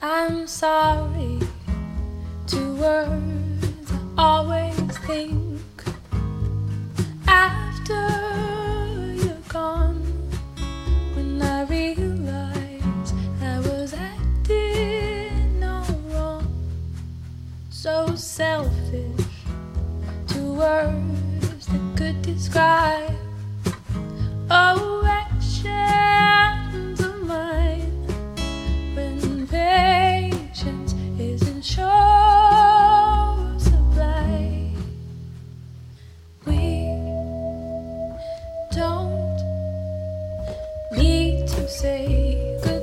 I'm sorry. Two words I always think after you're gone. When I realize I was acting all wrong, so selfish. Two words that could describe. Say goodbye.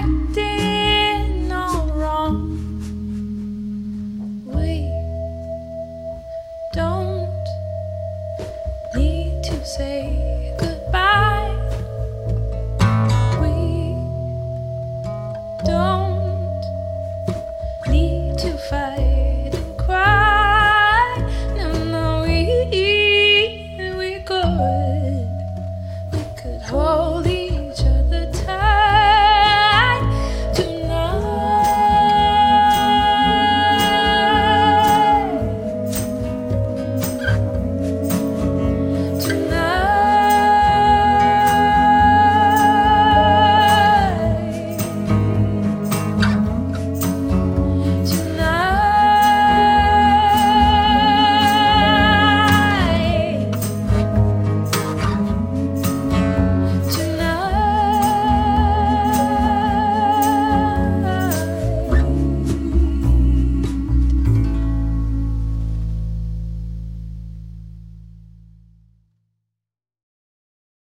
Did wrong. We don't need to say.